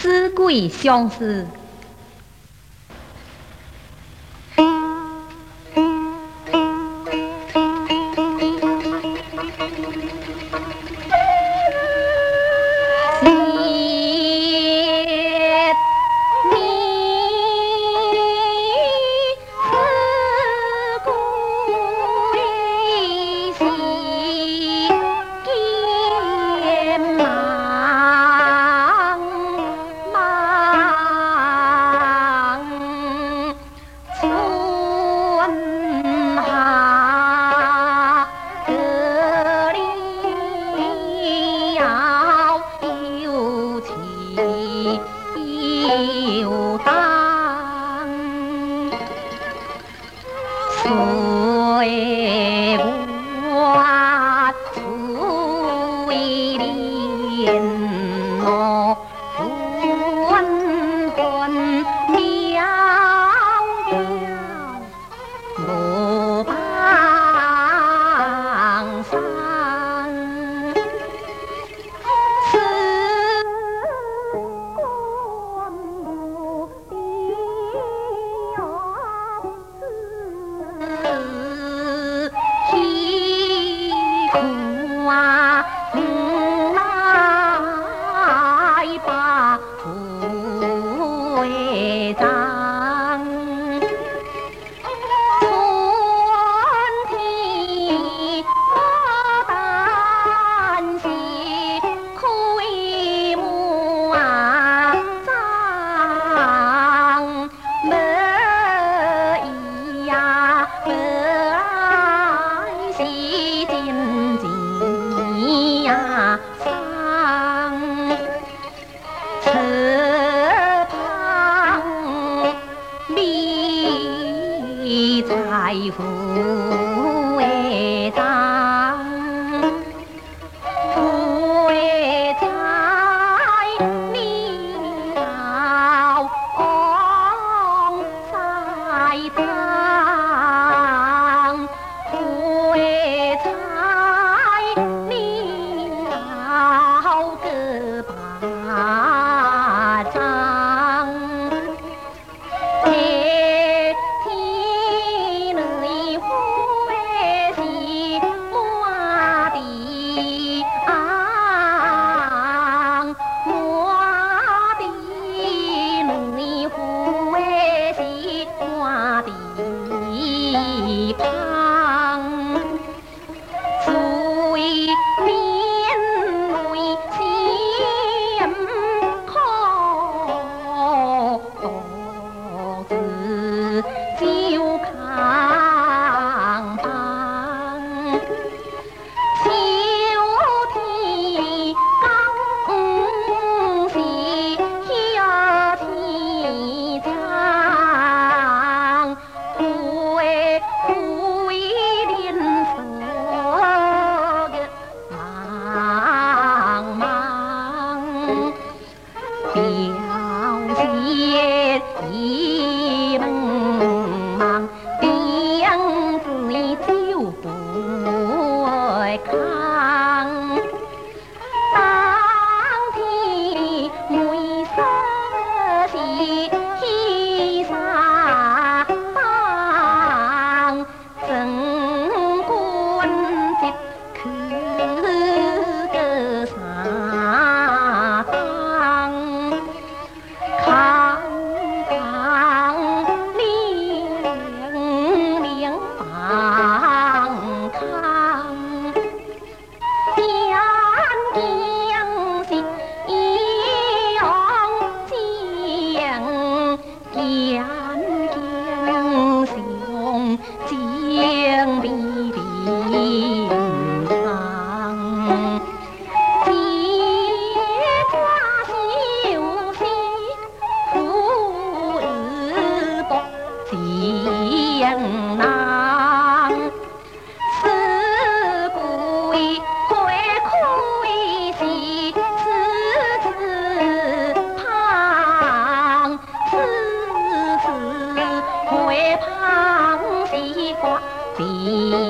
思归相思。有当，此为我此为。在。不为长，不为灾，你好光在。my car. ती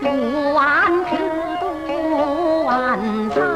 不玩苦斗万玩